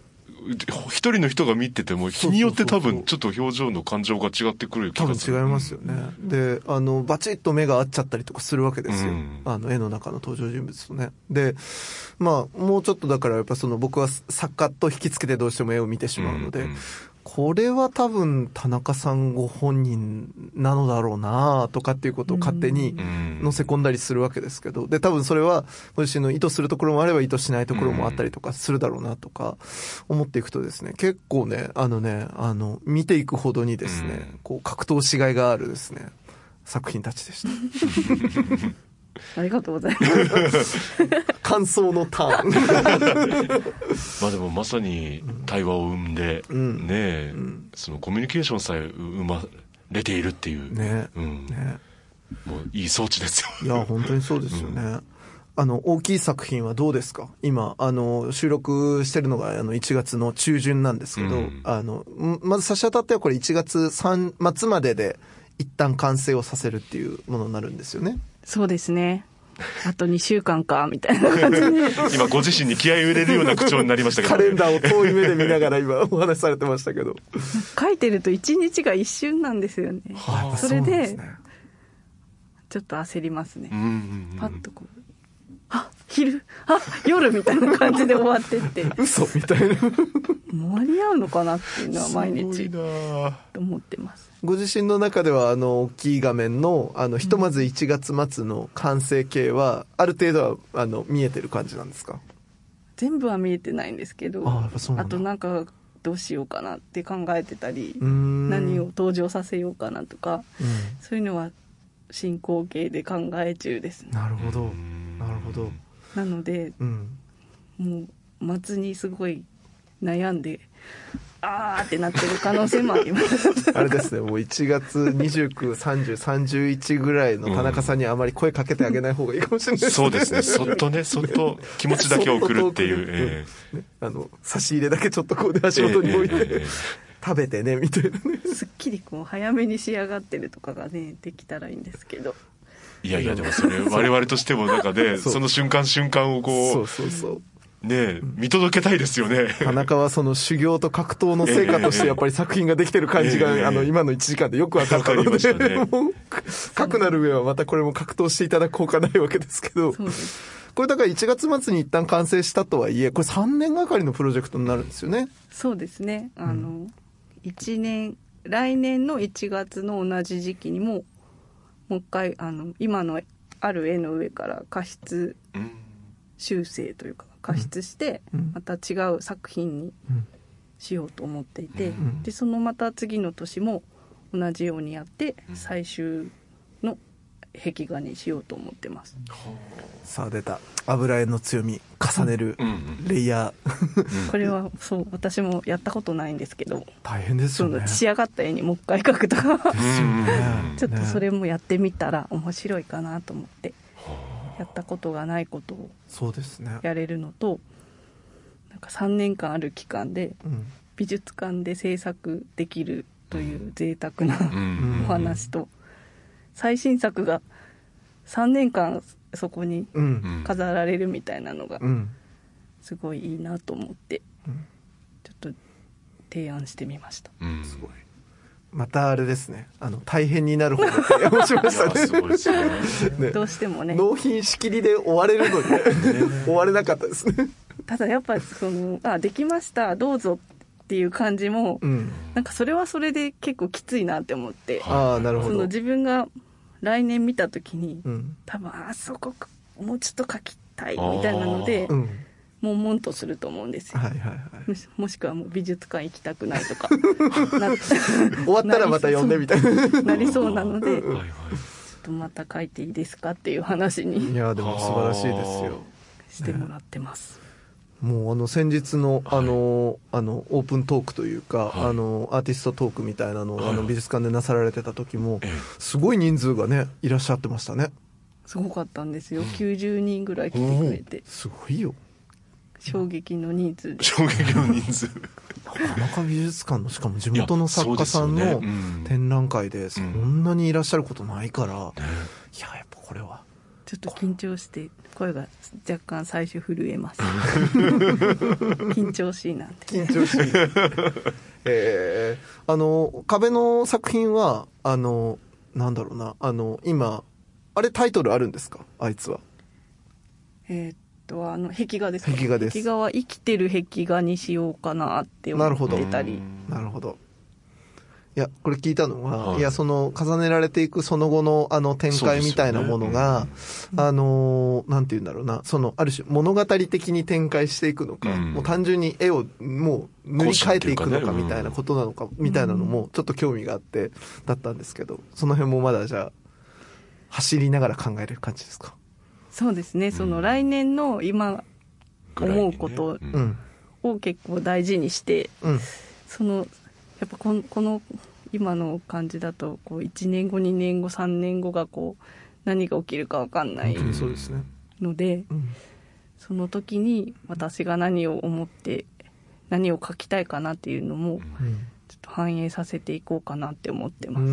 一人の人が見てても日によって多分ちょっと表情の感情が違ってくる気多分がする違いますよね、であのバチッと目が合っちゃったりとかするわけですよ、うん。あの絵の中の登場人物とね。でまあもうちょっとだからやっぱその僕は作家と引きつけてどうしても絵を見てしまうので、うんうんこれは多分田中さんご本人なのだろうなとかっていうことを勝手にうん。乗せ込んだりするわけですけど。で多分それはご自身の意図するところもあれば意図しないところもあったりとかするだろうなとか思っていくとですね結構ねあのねあの見ていくほどにですね、うん。こう格闘しがいがあるですね作品たちでした ありがとうございます。感想のターン。まあでもまさに対話を生んで、うん。ねえ、ん。そのコミュニケーションさえ生まれているっていう、ね。うん。ね。もういい装置ですよ。いや、本当にそうですよね。あの、大きい作品はどうですか？今、あの、収録してるのが、あの、1月の中旬なんですけど、うん。あの、んまず差し当たってはこれ1月3末までで、一旦完成をさせるっていうものになるんですよね。そうですね。あと2週間かみたいな感じ。で 今ご自身に気合を入れるような口調になりましたけど、カレンダーを遠い目で見ながら今 お話しされてましたけど。書いてると1日が一瞬なんですよね。はいそれでちょっと焦りますね。うんうんうん。パッとこうあ昼あ夜みたいな感じで終わってって。嘘みたいな。間に合うのかなっていうのは毎すごい日な。思ってます。ご自身の中では、あの、大きい画面の、あの、ひとまず1月末の完成形は、ある程度は、あの、見えてる感じなんですか？全部は見えてないんですけどあやっぱそうなんだ。となんかどうしようかなって考えてたり何を登場させようかなとかうん。そういうのは進行形で考え中ですね。なるほど。うんなるほど。なのでうん。もう末にすごい悩んであーってなってる可能性もあります。あれですねもう1月293031ぐらいの田中さんにはあまり声かけてあげない方がいいかもしれないですね。そうですね。そっとねそっと気持ちだけ送るっていう、えねあの差し入れだけちょっとこうで足元に置いて、えええええ食べてねみたいなね。すっきりこう早めに仕上がってるとかがねできたらいいんですけど。えいやいやでもそれ我々としてもなんかね その瞬間瞬間をこそうそうそう。うね見届けたいですよね。田中はその修行と格闘の成果としてやっぱり作品ができてる感じが、ええ。あの今の1時間でよくわかったので、ね。かくなる上はまたこれも格闘していただくほかないわけですけど。これだから1月末に一旦完成したとはいえこれ3年がかりのプロジェクトになるんですよね。そうですね。あの、1年来年の1月の同じ時期にももう一回あの今のある絵の上から加筆うん。修正というか加筆してうん。また違う作品にうん。しようと思っていて、ん。でそのまた次の年も同じようにやってうん。最終の壁画にしようと思ってます、さあ出た。油絵の強み重ねるレイヤー。これはそう私もやったことないんですけど。大変ですそよね。の仕上がった絵にもう一回描くとか。ちょっとそねれもやってみたら面白いかなと思ってやったことがないことをそうですね。やれるのとなんか3年間ある期間でうん。美術館で制作できるという贅沢なうん。お話と最新作が3年間そこに飾られるみたいなのがうん。すごいいいなと思ってうん。ちょっと提案してみました。うん。すごい。またあれですね。あの大変になるほど提案をしましたね。ね。ね。どうしてもね。納品しきりで終われるのに。ね。終われなかったですね。ただやっぱその「あできました。どうぞ」っていう感じも、うん。なんかそれはそれで結構きついなって思って、ああ、なるほど。その自分が来年見た時に、うん。多分あそこもうちょっと書きたいみたいなのでうん。悶々とすると思うんですよ、はいはいはい。もしもしくはもう美術館行きたくないとか な終わったらまた呼んでみたいな。なりそうなのでちょっはいはいとまた書いていいですかっていう話いにや、でも素晴らしいですよ。してもらってます、もうあの先日のあの、あのオープントークというか、はい。あのアーティストトークみたいなのを、はい。あの美術館でなさられてた時もええ。すごい人数がねいらっしゃってましたね。すごかったんですよ。90人ぐらい来てくれて。すごいよ。衝撃の人数で。衝撃の人数。なかなか美術館のしかも地元の作家さんの展覧会でそんなにいらっしゃることないから、いねややっぱこれはちょっと緊張して声が若干最初震えます。緊張しいなんて。緊張しい。えーあの壁の作品はあのなんだろうなあの今あれタイトルあるんですか？あいつは。えーっとあの壁画ですか壁画です。壁画は生きてる壁画にしようかなって思ってたり。なるほど。いや、これ聞いたのは、はい。い、や、その、重ねられていくその後の、あの、展開みたいなものが、あのー、なんて言うんだろうな、その、ある種、物語的に展開していくのか、うん。もう単純に絵を、もう、塗り替えていくのかみたいなことなのか、みたいなのも、ちょっと興味があって、だったんですけど、その辺もまだじゃあ、走りながら考える感じですか？そうですね。その来年の今思うことうん。うん。を結構大事にしてうん。そのやっぱこのこの今の感じだとこう1年後2年後3年後がこう何が起きるか分かんない本当にそうですね。のでうん。その時に私が何を思って何を書きたいかなっていうのもうん。ちょっと反映させていこうかなって思ってう。ます。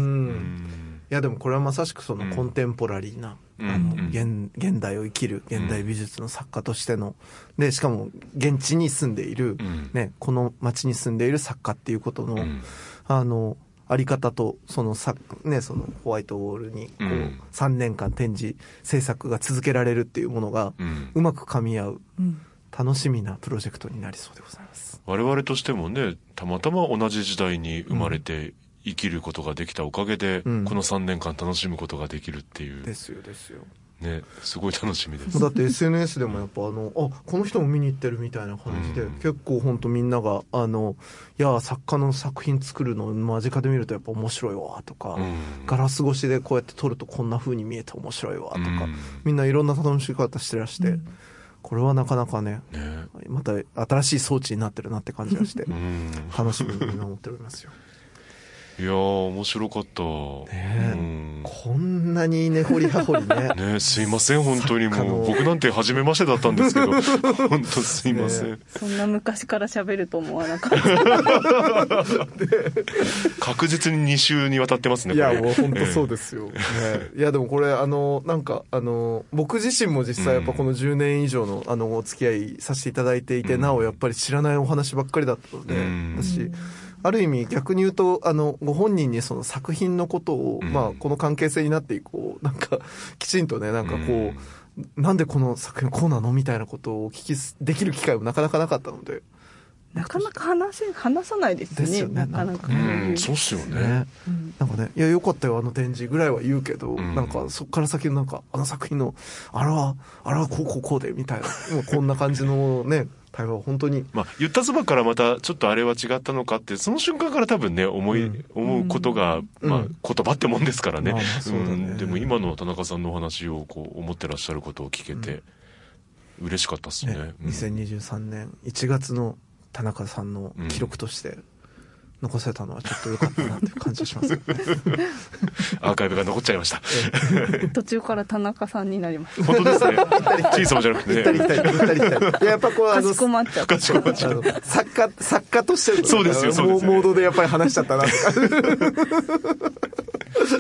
いやでもこれはまさしくそのうんコンテンポラリーな、うんあのうん。現現代を生きる現代美術の作家としての。でしかも現地に住んでいる、うん。ね、この町に住んでいる作家っていうことの、うん。あのあり方とそのさ、ね、そのホワイトウォールにこう、うん。3年間展示制作が続けられるっていうものがうん。うまく噛み合ううん。楽しみなプロジェクトになりそうでございます。我々としてもねたまたま同じ時代に生まれて生きることができたおかげで、うん。この3年間楽しむことができるっていう。ですよですよ。ねすごい楽しみです。だって SNS でもやっぱあのあこの人も見に行ってるみたいな感じで、うん。結構本当みんながあのいや作家の作品作るの間近で見るとやっぱ面白いわとか、うん。ガラス越しでこうやって撮るとこんな風に見えて面白いわとか、うん。みんないろんな楽しみ方してらして、これはなかなかねね。また新しい装置になってるなって感じがしてうん。楽しみに見守っておりますよ。いやー面白かった。えうん。こんなに根掘り葉掘りね。ねすいません本当にもう。僕なんて初めましてだったんですけど。本当すいません、ねそんな昔から喋ると思わなかった。確実に2週にわたってますねいやもう本当そうですよ、ね、いやでもこれあのなんかあの僕自身も実際やっぱこの10年以上のあのお付き合いさせていただいていて、うん。なおやっぱり知らないお話ばっかりだったので、うん。私ある意味逆に言うとあのご本人にその作品のことを、うん。まあ、この関係性になって以降 なんかきちんとねなんかこう、なんでこの作品こうなのみたいなことをお聞きすできる機会もなかなかなかったので、なかなか話せ話さないですね。ですよねなかなか。ううんんそうっすよね。ねうん。なんかね、いや、よかったよ、あの展示ぐらいは言うけど、ん。なんか、そっから先のなんか、あの作品の、あれは、あれはこうこうこうで、みたいな、もうこんな感じのね、対話は本当に、まあ、言ったそばからまたちょっとあれは違ったのかってその瞬間から多分ね思い、うん。思うことが、うん。まあ、言葉ってもんですからね,、まあまあそうだね。ん。でも今の田中さんのお話をこう思ってらっしゃることを聞けて、嬉しかったっすね。ね、うん。2023年1月の田中さんの記録として、残せたのはちょっと良かったなっていう感じがします。アーカイブが残っちゃいました 途中から田中さんになりました。本当ですね小さもじゃなくて行ったり来たり、行ったり来たり。いや、やっぱこう、あの、かしこまっちゃった。あの作家、作家としてのそうですよそうですよモードでやっぱり話しちゃったなとか。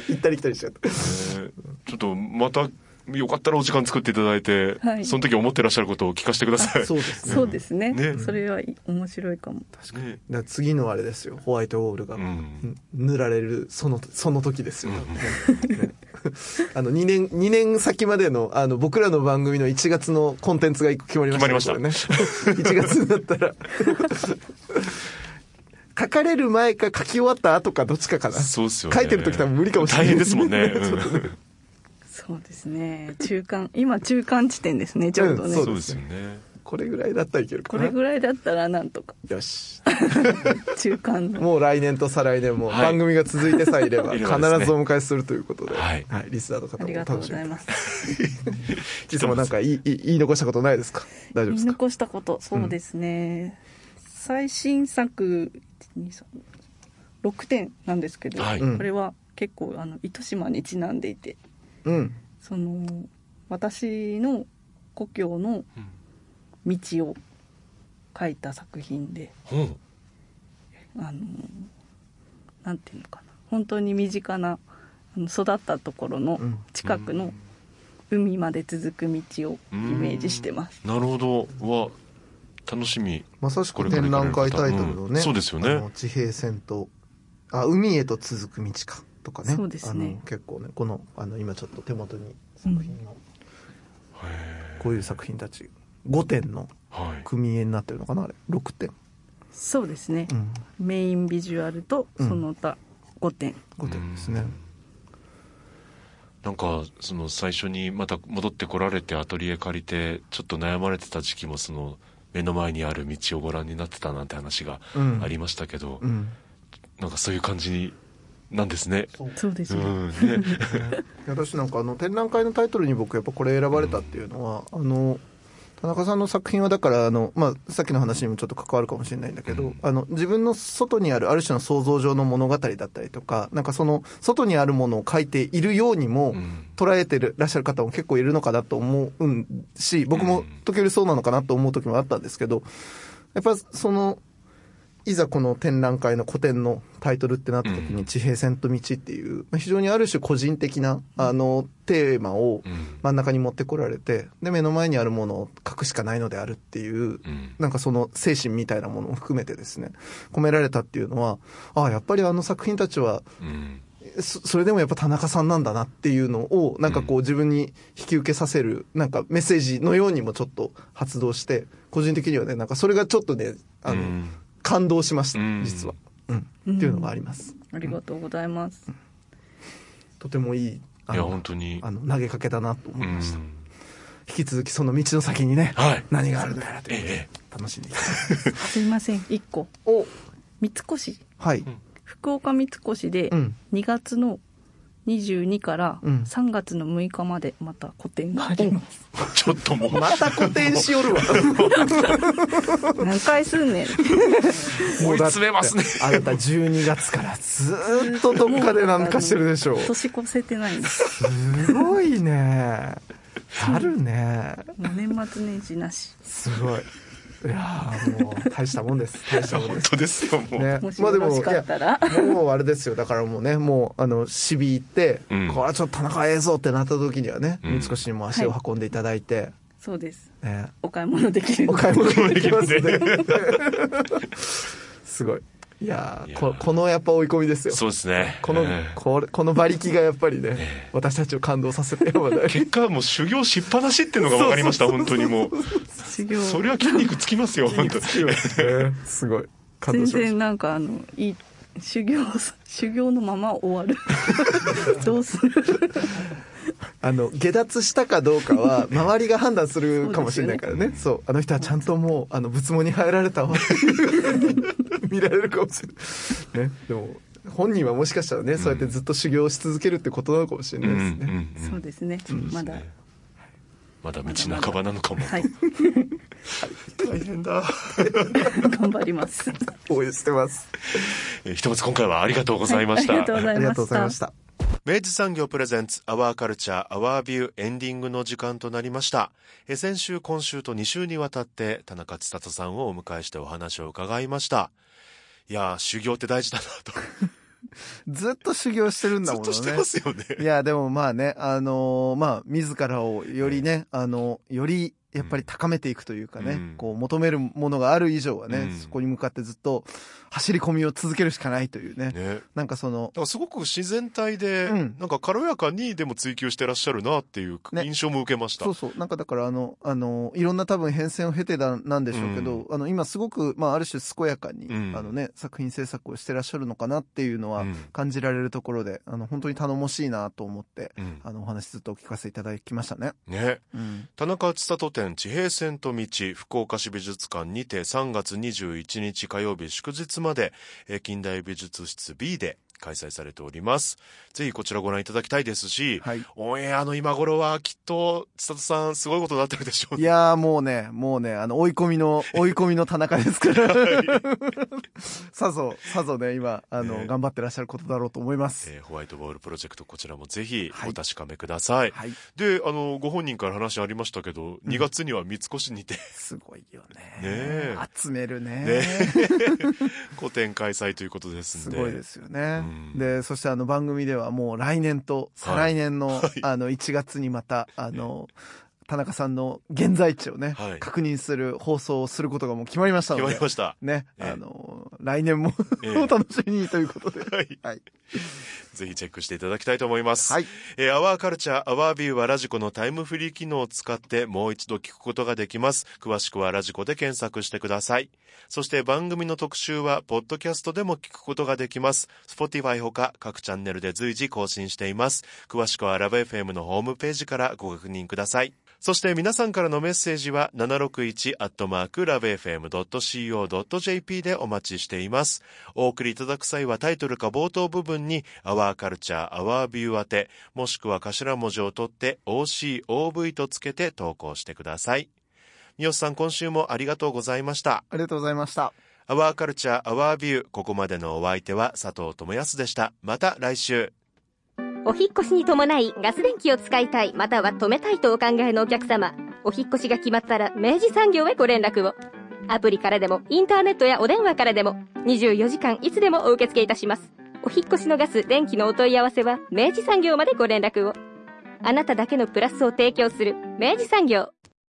行ったり来たりしちゃった。ねちょっとまたよかったらお時間作っていただいて、はい。その時思ってらっしゃることを聞かせてください。そうですね。そうですね。ね。それはい面白いかも。ね。だから次のあれですよ、ホワイトウォールが、うん。塗られるそのその時ですよ、ね。あの2年2年先までのあの僕らの番組の1月のコンテンツが一個決まりましたね決まりまこれね。1月になったら。書かれる前か書き終わった後かどっちかかな。そうっすよね。書いてる時多分無理かもしれない。大変ですもんね。うん そうですね。中間今中間地点ですねちょうどね、うんそうですよね。これぐらいだったらいける。かな。これぐらいだったらなんとか。よし。中間の。もう来年と再来年もはい。番組が続いてさえいれば い必ずお迎えするということで、はい。リスナーの方もありがとう。ございます。いつもなんか言い言い言い残したことないですか？大丈夫で言いすか残したことそうですね、最新作6点なんですけど、はい。うん。これは結構あの糸島にちなんでいてうん。その私の故郷の道を書いた作品でうん。あのなんていうのかな本当に身近な育ったところのうん近くの海まで続く道をイメージしてます。なるほど。は、楽しみ。まさしく展覧会タイトルのうんね、そうですよね地平線と、あ、海へと続く道かとかね。そうですねあの結構ね、この、あの、今ちょっと手元に作品を、こういう作品たち、5点のはい。組絵になってるのかなあれ。6点。そうですね、うん。メインビジュアルとその他5点、5点ですね。なんか、その最初にまた戻ってこられてアトリエ借りて、ちょっと悩まれてた時期もその、目の前にある道をご覧になってたなんて話がうんありましたけど、うん。なんかそういう感じなんですね。そう。ですね。私なんかあの展覧会のタイトルに僕やっぱこれ選ばれたっていうのは、あの田中さんの作品はだからあの、まあ、さっきの話にもちょっと関わるかもしれないんだけど、うん。あの自分の外にあるある種の想像上の物語だったりとかなんかその外にあるものを書いているようにもうん。捉えてるらっしゃる方も結構いるのかなと思うし僕も時折そうなのかなと思う時もあったんですけどやっぱそのいざこの展覧会の古典のタイトルってなった時うんに地平線と道っていう、まあ非常にある種個人的な、あの、テーマをうん。真ん中に持ってこられて、で、目の前にあるものを書くしかないのであるっていう、うん。なんかその精神みたいなものも含めてですね、込められたっていうのは、ああ、やっぱりあの作品たちは、うん。そそれでもやっぱ田中さんなんだなっていうのを、なんかこう自分に引き受けさせる、なんかメッセージのようにもちょっと発動して、個人的にはね、なんかそれがちょっとね、あの、うん感動しました、うん実は。うん。っていうのがあります。ありがとうございます、とてもいい、あいや、の本当に。あの投げかけだなと思いました。うん引き続きその道の先にね、はい何があるのやらということでえ楽しんです。すいません1個お三越はい。福岡三越でうん2月の22からうん3月の6日までまた個展があります、ちょっともう、また古典しよるわ。何回すんねん追い詰めますね。あなた12月からずーっとどっかでなんかしてるでしょう。年越せてないんですすごいね。あるね。もう年末年始なしすごい。いやーもう大したもんです。大したもんです。本当ですよ、もう。ねもしよろしかったら、いやもうあれですよ。だからもうね、もう、あの、シビ行って、うんこれはちょっと田中映像ってなった時にはね、うん三越にも足を運んでいただいて、そうですね、お買い物できるお買い物できますね。すごい。いやここのやっぱ追い込みですよ。そうですね。この、ええこれ、この馬力がやっぱりね、私たちを感動させてやまない。結果はもう修行しっぱなしっていうのが分かりました、本当にもう。修行それは筋肉つきますよ、本当に。すごい。感全動しまし然なんかあのいい修行修行のまま終わる どうする？た。あの、下脱したかどうかは、周りが判断するかもしれないからね。そう,、あの人はちゃんともう、あの、仏門に入られたわっていう 見られるかもしれない。ね。でも、本人はもしかしたらね、そうやってずっと修行し続けるってことなのかもしれうんないですね。うんうんそうですねそうですねまだまだ道半ばなのかも。はい大変だ。頑張ります応援してます。えーひとまず今回はありがとうございました。はいありがとうございましたありがとうございました。明治産業プレゼンツアワーカルチャーアワービューエンディングの時間となりました。え先週今週と2週にわたって田中千里さんをお迎えしてお話を伺いました。いやー修行って大事だなと。ずっと修行してるんだもんね。ずっとしてますよね。いや、でもまあね、あのーまあ、自らをよりね、あの、より、やっぱり高めていくというかね、うんこう求めるものがある以上はね、うんそこに向かってずっと走り込みを続けるしかないというね。ね。なんかそのすごく自然体で、うんなんか軽やかにでも追求してらっしゃるなっていうね印象も受けました。そうそう。なんかだからあの、あの、いろんな多分変遷を経てだなんでしょうけど、あの、今すごく、まあある種健やかに、うんあのね、作品制作をしてらっしゃるのかなっていうのはうん感じられるところで、あの、本当に頼もしいなと思って、うんあの、お話ずっとお聞かせいただきましたね。ね。うん。田中千里展地平線と道福岡市美術館にて3月21日火曜日祝日までえー近代美術室 B で開催されております。ぜひこちらご覧いただきたいですし、はい。オンエアの今頃はきっと千里さんすごいことになってるでしょうね。いやーもうね、もうね、あの、追い込みの、追い込みの田中ですから。さぞ、さぞね、今、あの、ね頑張ってらっしゃることだろうと思います。えーホワイトボールプロジェクトこちらもぜひはいお確かめください。はい。で、あの、ご本人から話ありましたけど、2月には三越にてすごいよね。ねえ集めるね。ね 個展開催ということですんで。すごいですよね。うんで、そしてあの番組ではもう来年と再来年の、はいあの1月にまた、あの、田中さんの現在地をね、はい確認する放送をすることがもう決まりましたので。決まりました。ね、ええあの、来年もええ お楽しみにということで。はい。はい。ぜひチェックしていただきたいと思います。はい。えーアワーカルチャー、アワービューはラジコのタイムフリー機能を使ってもう一度聞くことができます。詳しくはラジコで検索してください。そして番組の特集は、ポッドキャストでも聞くことができます。Spotify ほか各チャンネルで随時更新しています。詳しくはラブ f m のホームページからご確認ください。そして皆さんからのメッセージは 761-lovefm.co.jp でお待ちしています。お送りいただく際はタイトルか冒頭部分に Our Culture, Our View 宛て、もしくは頭文字を取って OCOV とつけて投稿してください。三好さん今週もありがとうございました。ありがとうございました。Our Culture, Our View ここまでのお相手は佐藤智康でした。また来週。お引っ越しに伴いガス電気を使いたいまたは止めたいとお考えのお客様お引っ越しが決まったら明治産業へご連絡をアプリからでもインターネットやお電話からでも24時間いつでもお受け付けいたしますお引越しのガス電気のお問い合わせは明治産業までご連絡を。あなただけのプラスを提供する明治産業。